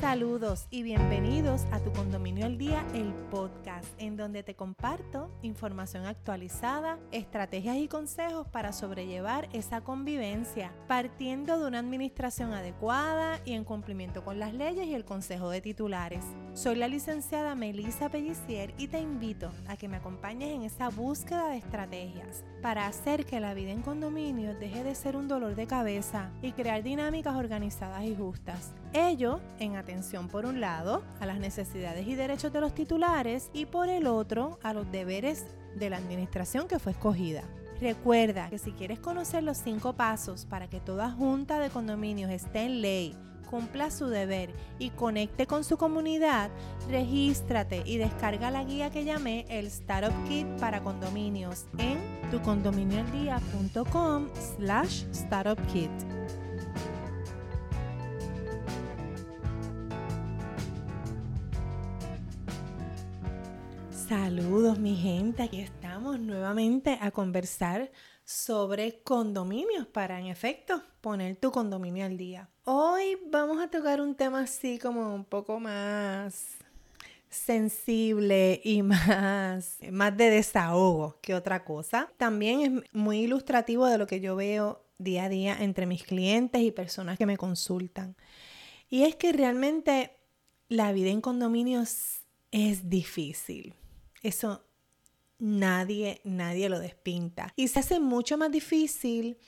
Saludos y bienvenidos a Tu Condominio al Día, el podcast, en donde te comparto información actualizada, estrategias y consejos para sobrellevar esa convivencia, partiendo de una administración adecuada y en cumplimiento con las leyes y el consejo de titulares. Soy la licenciada Melissa Pellicier y te invito a que me acompañes en esa búsqueda de estrategias para hacer que la vida en condominio deje de ser un dolor de cabeza y crear dinámicas organizadas y justas. Ello en atención por un lado a las necesidades y derechos de los titulares y por el otro a los deberes de la administración que fue escogida. Recuerda que si quieres conocer los cinco pasos para que toda junta de condominios esté en ley, cumpla su deber y conecte con su comunidad, regístrate y descarga la guía que llamé el Startup Kit para condominios en tucondominioaldía.com slash startupkit. Saludos mi gente, aquí estamos nuevamente a conversar sobre condominios para en efecto poner tu condominio al día. Hoy vamos a tocar un tema así como un poco más sensible y más, más de desahogo que otra cosa. También es muy ilustrativo de lo que yo veo día a día entre mis clientes y personas que me consultan. Y es que realmente la vida en condominios es difícil. Eso nadie, nadie lo despinta. Y se hace mucho más difícil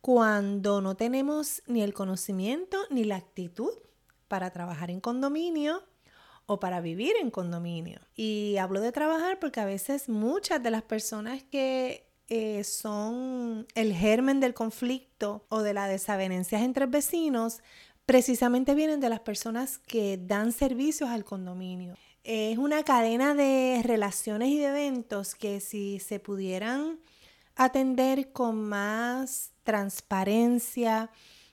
cuando no tenemos ni el conocimiento ni la actitud para trabajar en condominio o para vivir en condominio. Y hablo de trabajar porque a veces muchas de las personas que eh, son el germen del conflicto o de las desavenencias entre vecinos precisamente vienen de las personas que dan servicios al condominio es una cadena de relaciones y de eventos que si se pudieran atender con más transparencia,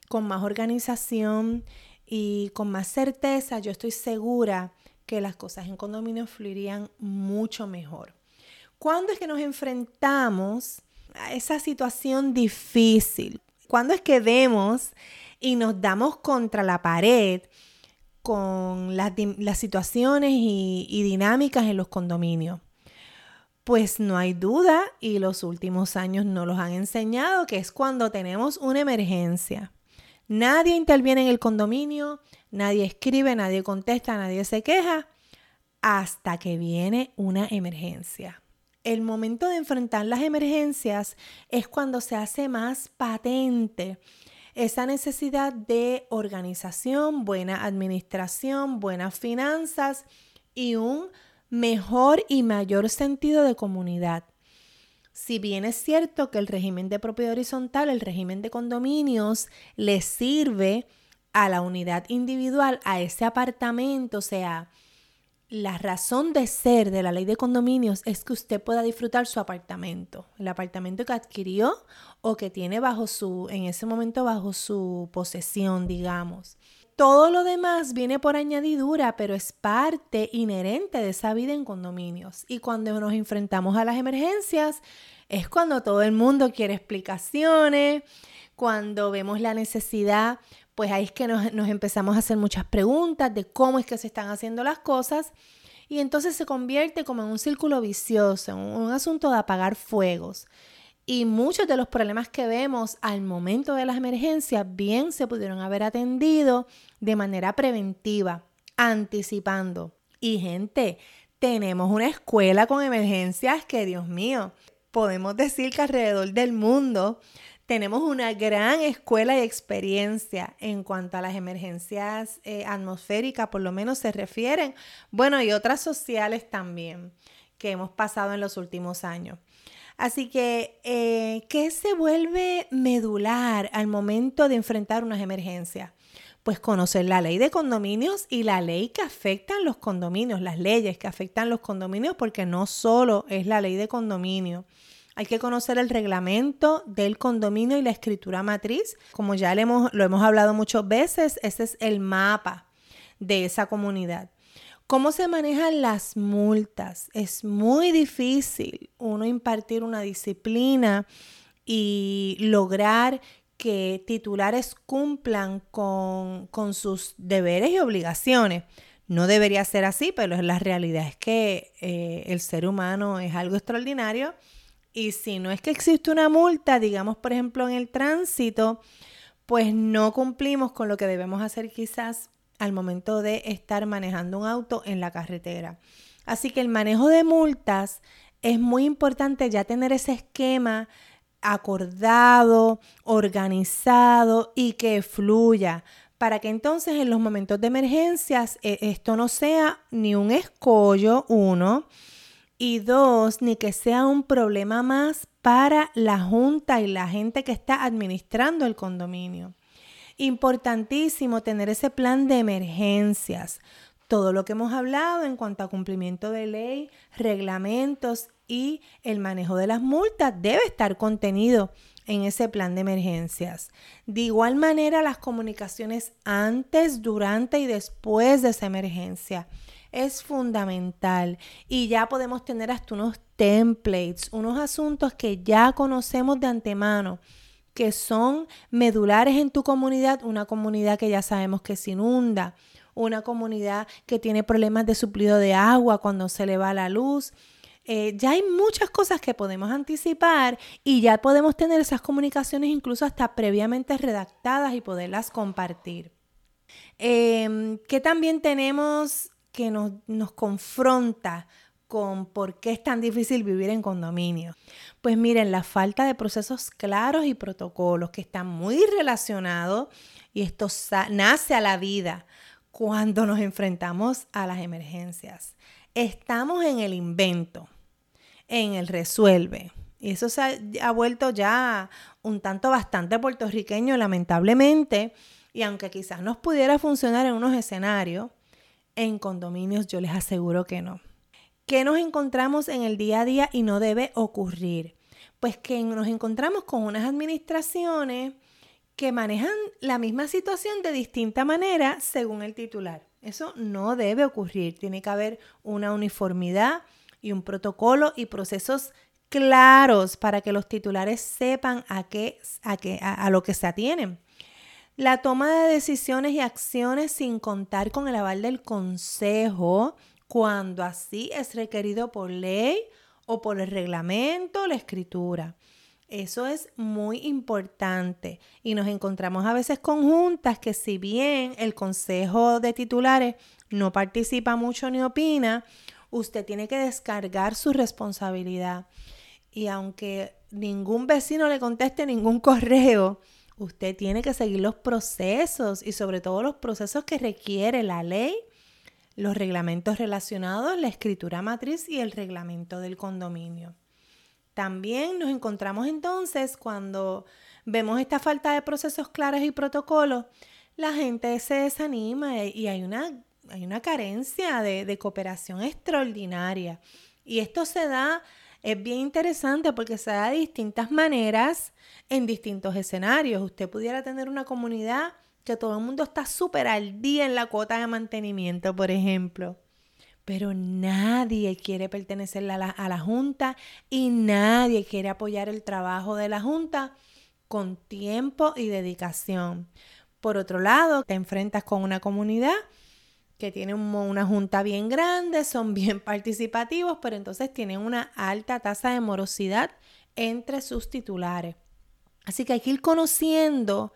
con más organización y con más certeza, yo estoy segura que las cosas en condominio fluirían mucho mejor. ¿Cuándo es que nos enfrentamos a esa situación difícil? ¿Cuándo es que vemos y nos damos contra la pared con las, situaciones y, y dinámicas en los condominios? Pues no hay duda, y los últimos años nos los han enseñado, que es cuando tenemos una emergencia. Nadie interviene en el condominio, nadie escribe, nadie contesta, nadie se queja, hasta que viene una emergencia. El momento de enfrentar las emergencias es cuando se hace más patente esa necesidad de organización, buena administración, buenas finanzas y un mejor y mayor sentido de comunidad. Si bien es cierto que el régimen de propiedad horizontal, el régimen de condominios, le sirve a la unidad individual, a ese apartamento, o sea, la razón de ser de la ley de condominios es que usted pueda disfrutar su apartamento, el apartamento que adquirió o que tiene bajo su, en ese momento bajo su posesión, digamos. Todo lo demás viene por añadidura, pero es parte inherente de esa vida en condominios. Y cuando nos enfrentamos a las emergencias, es cuando todo el mundo quiere explicaciones, cuando vemos la necesidad pues ahí es que nos, empezamos a hacer muchas preguntas de cómo es que se están haciendo las cosas y entonces se convierte como en un círculo vicioso, en un, asunto de apagar fuegos. Y muchos de los problemas que vemos al momento de las emergencias bien se pudieron haber atendido de manera preventiva, anticipando. Y gente, tenemos una escuela con emergencias que, Dios mío, podemos decir que alrededor del mundo tenemos una gran escuela y experiencia en cuanto a las emergencias eh, atmosféricas, por lo menos se refieren, bueno, y otras sociales también que hemos pasado en los últimos años. Así que, eh, ¿qué se vuelve medular al momento de enfrentar unas emergencias? Pues conocer la ley de condominios y la ley que afectan los condominios, las leyes que afectan los condominios, porque no solo es la ley de condominio hay que conocer el reglamento del condominio y la escritura matriz. Como ya lo hemos, lo hemos hablado muchas veces, ese es el mapa de esa comunidad. ¿Cómo se manejan las multas? Es muy difícil uno impartir una disciplina y lograr que titulares cumplan con, sus deberes y obligaciones. No debería ser así, pero la realidad es que eh, el ser humano es algo extraordinario y si no es que existe una multa, digamos por ejemplo en el tránsito, pues no cumplimos con lo que debemos hacer quizás al momento de estar manejando un auto en la carretera. Así que el manejo de multas es muy importante ya tener ese esquema acordado, organizado y que fluya para que entonces en los momentos de emergencias eh, esto no sea ni un escollo, uno, y dos, ni que sea un problema más para la junta y la gente que está administrando el condominio. Importantísimo tener ese plan de emergencias. Todo lo que hemos hablado en cuanto a cumplimiento de ley, reglamentos y el manejo de las multas debe estar contenido en ese plan de emergencias. De igual manera, las comunicaciones antes, durante y después de esa emergencia es fundamental y ya podemos tener hasta unos templates, unos asuntos que ya conocemos de antemano que son medulares en tu comunidad, una comunidad que ya sabemos que se inunda, una comunidad que tiene problemas de suplido de agua cuando se le va la luz. Eh, ya hay muchas cosas que podemos anticipar y ya podemos tener esas comunicaciones incluso hasta previamente redactadas y poderlas compartir. Eh, que también tenemos que nos, nos confronta con por qué es tan difícil vivir en condominio. Pues miren, la falta de procesos claros y protocolos que están muy relacionados y esto nace a la vida cuando nos enfrentamos a las emergencias. Estamos en el invento, en el resuelve. Y eso se ha, vuelto ya un tanto bastante puertorriqueño, lamentablemente. Y aunque quizás nos pudiera funcionar en unos escenarios, en condominios yo les aseguro que no. ¿Qué nos encontramos en el día a día y no debe ocurrir? Pues que nos encontramos con unas administraciones que manejan la misma situación de distinta manera según el titular. Eso no debe ocurrir. Tiene que haber una uniformidad y un protocolo y procesos claros para que los titulares sepan a, qué, a, qué, a lo que se atienen. La toma de decisiones y acciones sin contar con el aval del consejo, cuando así es requerido por ley o por el reglamento o la escritura. Eso es muy importante y nos encontramos a veces con juntas que si bien el consejo de titulares no participa mucho ni opina, usted tiene que descargar su responsabilidad. Y aunque ningún vecino le conteste ningún correo, Usted tiene que seguir los procesos y sobre todo los procesos que requiere la ley, los reglamentos relacionados, la escritura matriz y el reglamento del condominio. También nos encontramos entonces cuando vemos esta falta de procesos claros y protocolos, la gente se desanima y hay una, hay una carencia de, de cooperación extraordinaria. Y esto se da es bien interesante porque se da de distintas maneras en distintos escenarios. Usted pudiera tener una comunidad que todo el mundo está súper al día en la cuota de mantenimiento, por ejemplo. Pero nadie quiere pertenecer a la, a la Junta y nadie quiere apoyar el trabajo de la Junta con tiempo y dedicación. Por otro lado, te enfrentas con una comunidad que tienen una junta bien grande, son bien participativos, pero entonces tienen una alta tasa de morosidad entre sus titulares. Así que hay que ir conociendo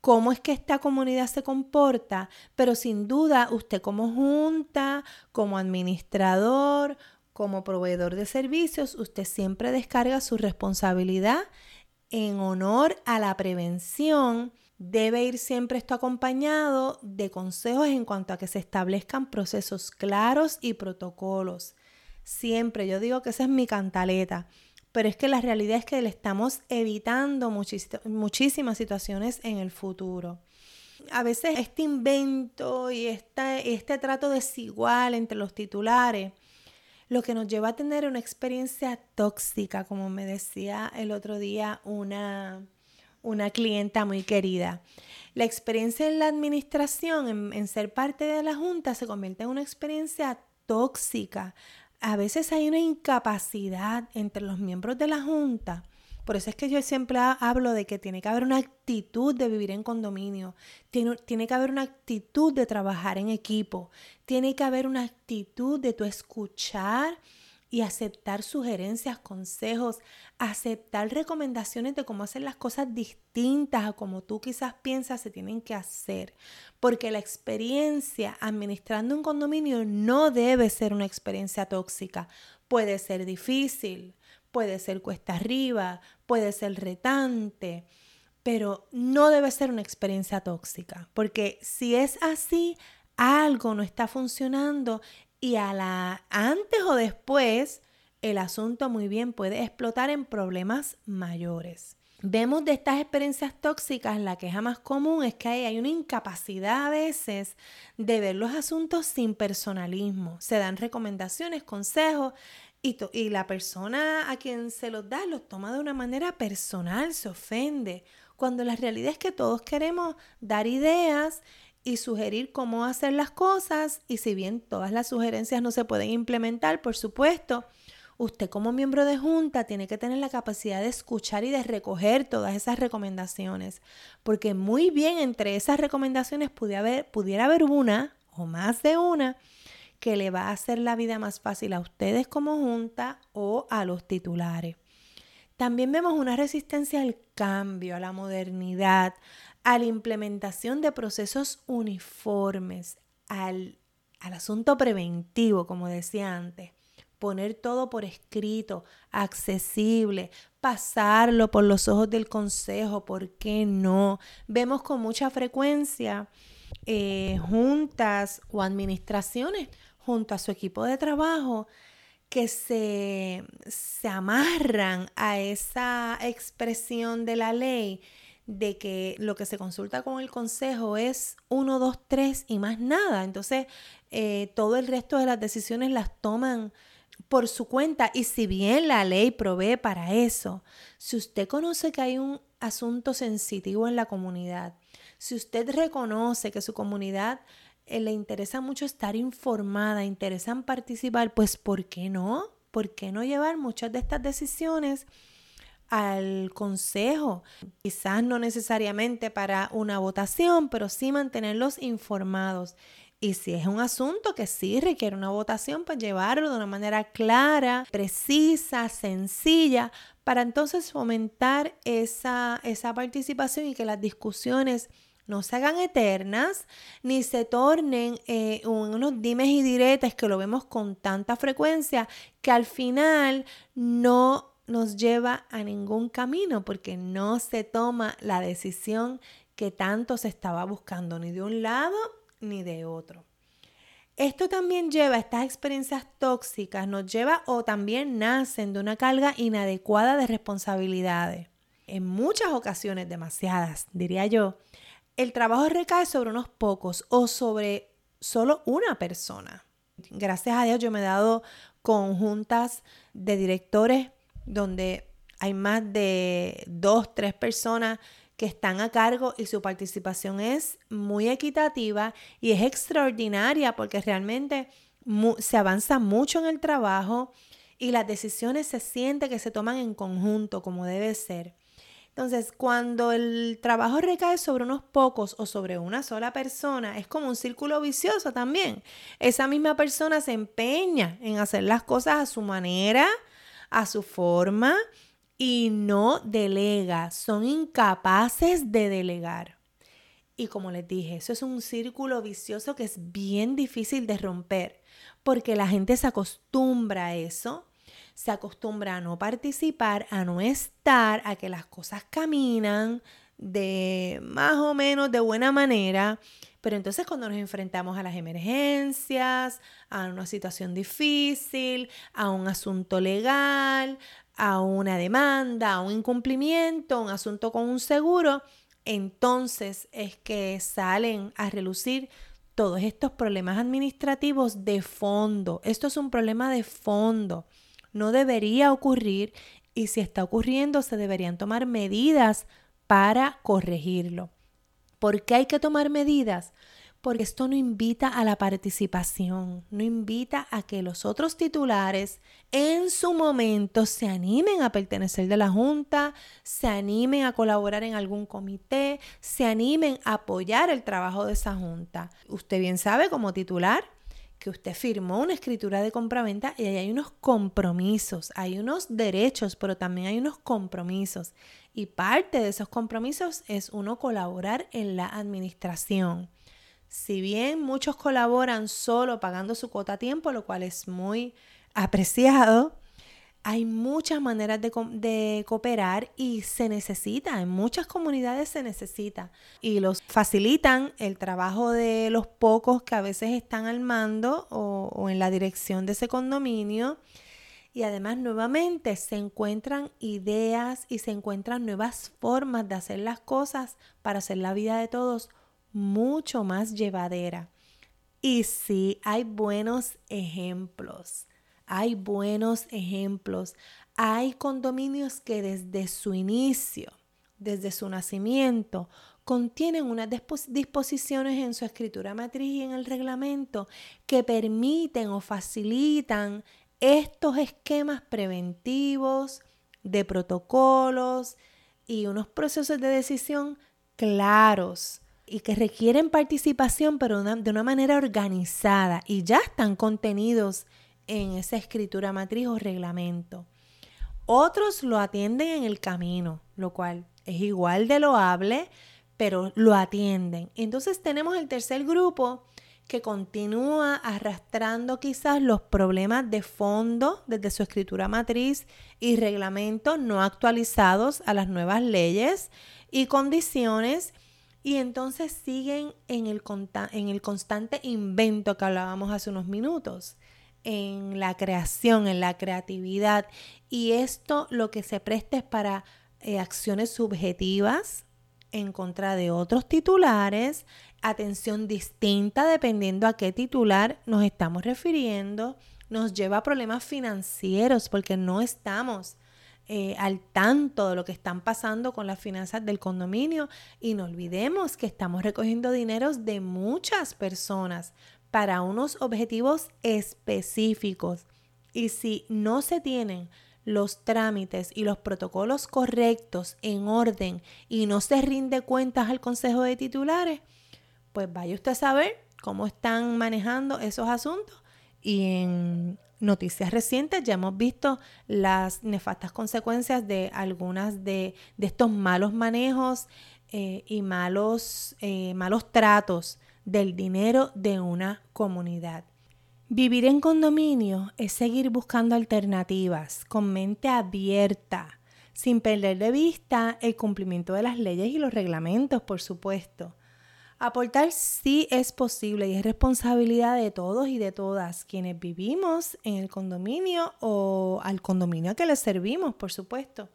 cómo es que esta comunidad se comporta, pero sin duda usted como junta, como administrador, como proveedor de servicios, usted siempre descarga su responsabilidad en honor a la prevención Debe ir siempre esto acompañado de consejos en cuanto a que se establezcan procesos claros y protocolos. Siempre, yo digo que esa es mi cantaleta, pero es que la realidad es que le estamos evitando muchísimas situaciones en el futuro. A veces este invento y este, trato desigual entre los titulares lo que nos lleva a tener una experiencia tóxica, como me decía el otro día una, una clienta muy querida. La experiencia en la administración, en, ser parte de la junta, se convierte en una experiencia tóxica. A veces hay una incapacidad entre los miembros de la junta. Por eso es que yo siempre hablo de que tiene que haber una actitud de vivir en condominio, tiene, tiene que haber una actitud de trabajar en equipo, tiene que haber una actitud de tu escuchar y aceptar sugerencias, consejos, aceptar recomendaciones de cómo hacer las cosas distintas a como tú quizás piensas se tienen que hacer. Porque la experiencia administrando un condominio no debe ser una experiencia tóxica. Puede ser difícil, puede ser cuesta arriba, puede ser retante, pero no debe ser una experiencia tóxica, porque si es así, algo no está funcionando y a la antes o después el asunto muy bien puede explotar en problemas mayores. Vemos de estas experiencias tóxicas, la queja más común es que hay, una incapacidad a veces de ver los asuntos sin personalismo. Se dan recomendaciones, consejos y, y, la persona a quien se los da los toma de una manera personal, se ofende, cuando la realidad es que todos queremos dar ideas y sugerir cómo hacer las cosas y si bien todas las sugerencias no se pueden implementar, por supuesto, usted como miembro de junta tiene que tener la capacidad de escuchar y de recoger todas esas recomendaciones, porque muy bien entre esas recomendaciones pudiera haber, pudiera haber una o más de una que le va a hacer la vida más fácil a ustedes como junta o a los titulares. También vemos una resistencia al cambio, a la modernidad, a la implementación de procesos uniformes, al, al asunto preventivo, como decía antes poner todo por escrito, accesible, pasarlo por los ojos del consejo, ¿por qué no? Vemos con mucha frecuencia eh, juntas o administraciones junto a su equipo de trabajo que se, se amarran a esa expresión de la ley de que lo que se consulta con el consejo es uno, dos, tres y más nada. Entonces, eh, todo el resto de las decisiones las toman por su cuenta y si bien la ley provee para eso, si usted conoce que hay un asunto sensitivo en la comunidad, si usted reconoce que su comunidad eh, le interesa mucho estar informada, interesan participar, pues ¿por qué no? ¿Por qué no llevar muchas de estas decisiones al consejo? Quizás no necesariamente para una votación, pero sí mantenerlos informados. Y si es un asunto que sí requiere una votación, pues llevarlo de una manera clara, precisa, sencilla, para entonces fomentar esa, esa participación y que las discusiones no se hagan eternas ni se tornen eh, unos dimes y diretes que lo vemos con tanta frecuencia que al final no nos lleva a ningún camino porque no se toma la decisión que tanto se estaba buscando ni de un lado ni de otro. Esto también lleva, estas experiencias tóxicas nos lleva o también nacen de una carga inadecuada de responsabilidades. En muchas ocasiones, demasiadas, diría yo, el trabajo recae sobre unos pocos o sobre solo una persona. Gracias a Dios yo me he dado conjuntas de directores donde hay más de dos, tres personas que están a cargo y su participación es muy equitativa y es extraordinaria porque realmente se avanza mucho en el trabajo y las decisiones se siente que se toman en conjunto como debe ser. Entonces, cuando el trabajo recae sobre unos pocos o sobre una sola persona, es como un círculo vicioso también. Esa misma persona se empeña en hacer las cosas a su manera, a su forma y no delega. Son incapaces de delegar. Y como les dije, eso es un círculo vicioso que es bien difícil de romper porque la gente se acostumbra a eso se acostumbra a no participar, a no estar, a que las cosas caminan de más o menos de buena manera. Pero entonces cuando nos enfrentamos a las emergencias, a una situación difícil, a un asunto legal, a una demanda, a un incumplimiento, un asunto con un seguro, entonces es que salen a relucir todos estos problemas administrativos de fondo. Esto es un problema de fondo no debería ocurrir y si está ocurriendo se deberían tomar medidas para corregirlo. ¿Por qué hay que tomar medidas? porque esto no invita a la participación, no invita a que los otros titulares en su momento se animen a pertenecer de la Junta, se animen a colaborar en algún comité, se animen a apoyar el trabajo de esa Junta. Usted bien sabe como titular que usted firmó una escritura de compraventa y ahí hay unos compromisos, hay unos derechos, pero también hay unos compromisos. Y parte de esos compromisos es uno colaborar en la administración. Si bien muchos colaboran solo pagando su cuota a tiempo, lo cual es muy apreciado, hay muchas maneras de, cooperar y se necesita, en muchas comunidades se necesita. Y los facilitan el trabajo de los pocos que a veces están al mando o, o en la dirección de ese condominio. Y además nuevamente se encuentran ideas y se encuentran nuevas formas de hacer las cosas para hacer la vida de todos mucho más llevadera. Y sí, hay buenos ejemplos. Hay buenos ejemplos. Hay condominios que desde su inicio, desde su nacimiento, contienen unas disposiciones en su escritura matriz y en el reglamento que permiten o facilitan estos esquemas preventivos, de protocolos y unos procesos de decisión claros y que requieren participación, pero de una manera organizada y ya están contenidos en esa escritura matriz o reglamento. Otros lo atienden en el camino, lo cual es igual de loable, pero lo atienden. Entonces tenemos el tercer grupo que continúa arrastrando quizás los problemas de fondo desde su escritura matriz y reglamento no actualizados a las nuevas leyes y condiciones y entonces siguen en el constante invento que hablábamos hace unos minutos, en la creación, en la creatividad. Y esto lo que se presta es para eh, acciones subjetivas en contra de otros titulares, atención distinta dependiendo a qué titular nos estamos refiriendo, nos lleva a problemas financieros porque no estamos eh, al tanto de lo que están pasando con las finanzas del condominio y no olvidemos que estamos recogiendo dineros de muchas personas para unos objetivos específicos. Y si no se tienen los trámites y los protocolos correctos en orden y no se rinde cuentas al Consejo de Titulares, pues vaya usted a saber cómo están manejando esos asuntos y en noticias recientes ya hemos visto las nefastas consecuencias de algunas de, estos malos manejos eh, y malos, eh, malos tratos del dinero de una comunidad. Vivir en condominio es seguir buscando alternativas con mente abierta, sin perder de vista el cumplimiento de las leyes y los reglamentos, por supuesto. Aportar sí es posible y es responsabilidad de todos y de todas quienes vivimos en el condominio o al condominio que le servimos, por supuesto.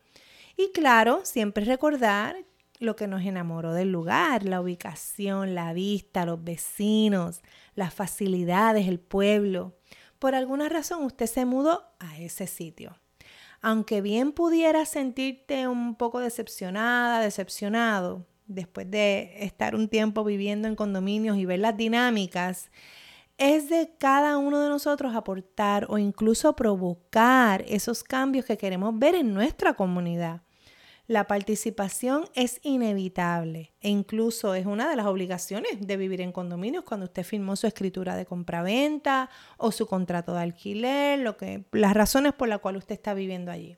Y claro, siempre recordar lo que nos enamoró del lugar, la ubicación, la vista, los vecinos, las facilidades, el pueblo. Por alguna razón usted se mudó a ese sitio. Aunque bien pudiera sentirte un poco decepcionada, decepcionado, después de estar un tiempo viviendo en condominios y ver las dinámicas, es de cada uno de nosotros aportar o incluso provocar esos cambios que queremos ver en nuestra comunidad. La participación es inevitable e incluso es una de las obligaciones de vivir en condominios cuando usted firmó su escritura de compraventa o su contrato de alquiler, lo que, las razones por las cuales usted está viviendo allí.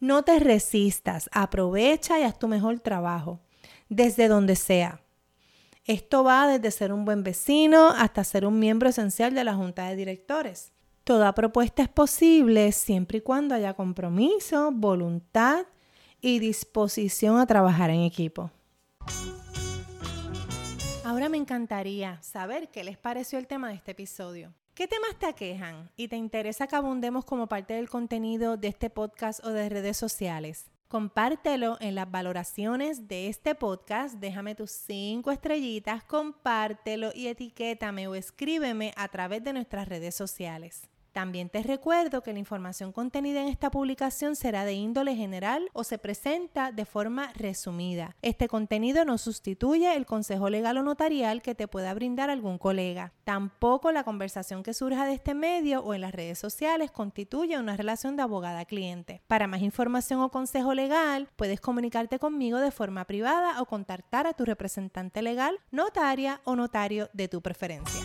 No te resistas, aprovecha y haz tu mejor trabajo desde donde sea. Esto va desde ser un buen vecino hasta ser un miembro esencial de la junta de directores. Toda propuesta es posible siempre y cuando haya compromiso, voluntad y disposición a trabajar en equipo. Ahora me encantaría saber qué les pareció el tema de este episodio. ¿Qué temas te aquejan y te interesa que abundemos como parte del contenido de este podcast o de redes sociales? Compártelo en las valoraciones de este podcast. Déjame tus cinco estrellitas, compártelo y etiquétame o escríbeme a través de nuestras redes sociales. También te recuerdo que la información contenida en esta publicación será de índole general o se presenta de forma resumida. Este contenido no sustituye el consejo legal o notarial que te pueda brindar algún colega. Tampoco la conversación que surja de este medio o en las redes sociales constituye una relación de abogada-cliente. Para más información o consejo legal, puedes comunicarte conmigo de forma privada o contactar a tu representante legal, notaria o notario de tu preferencia.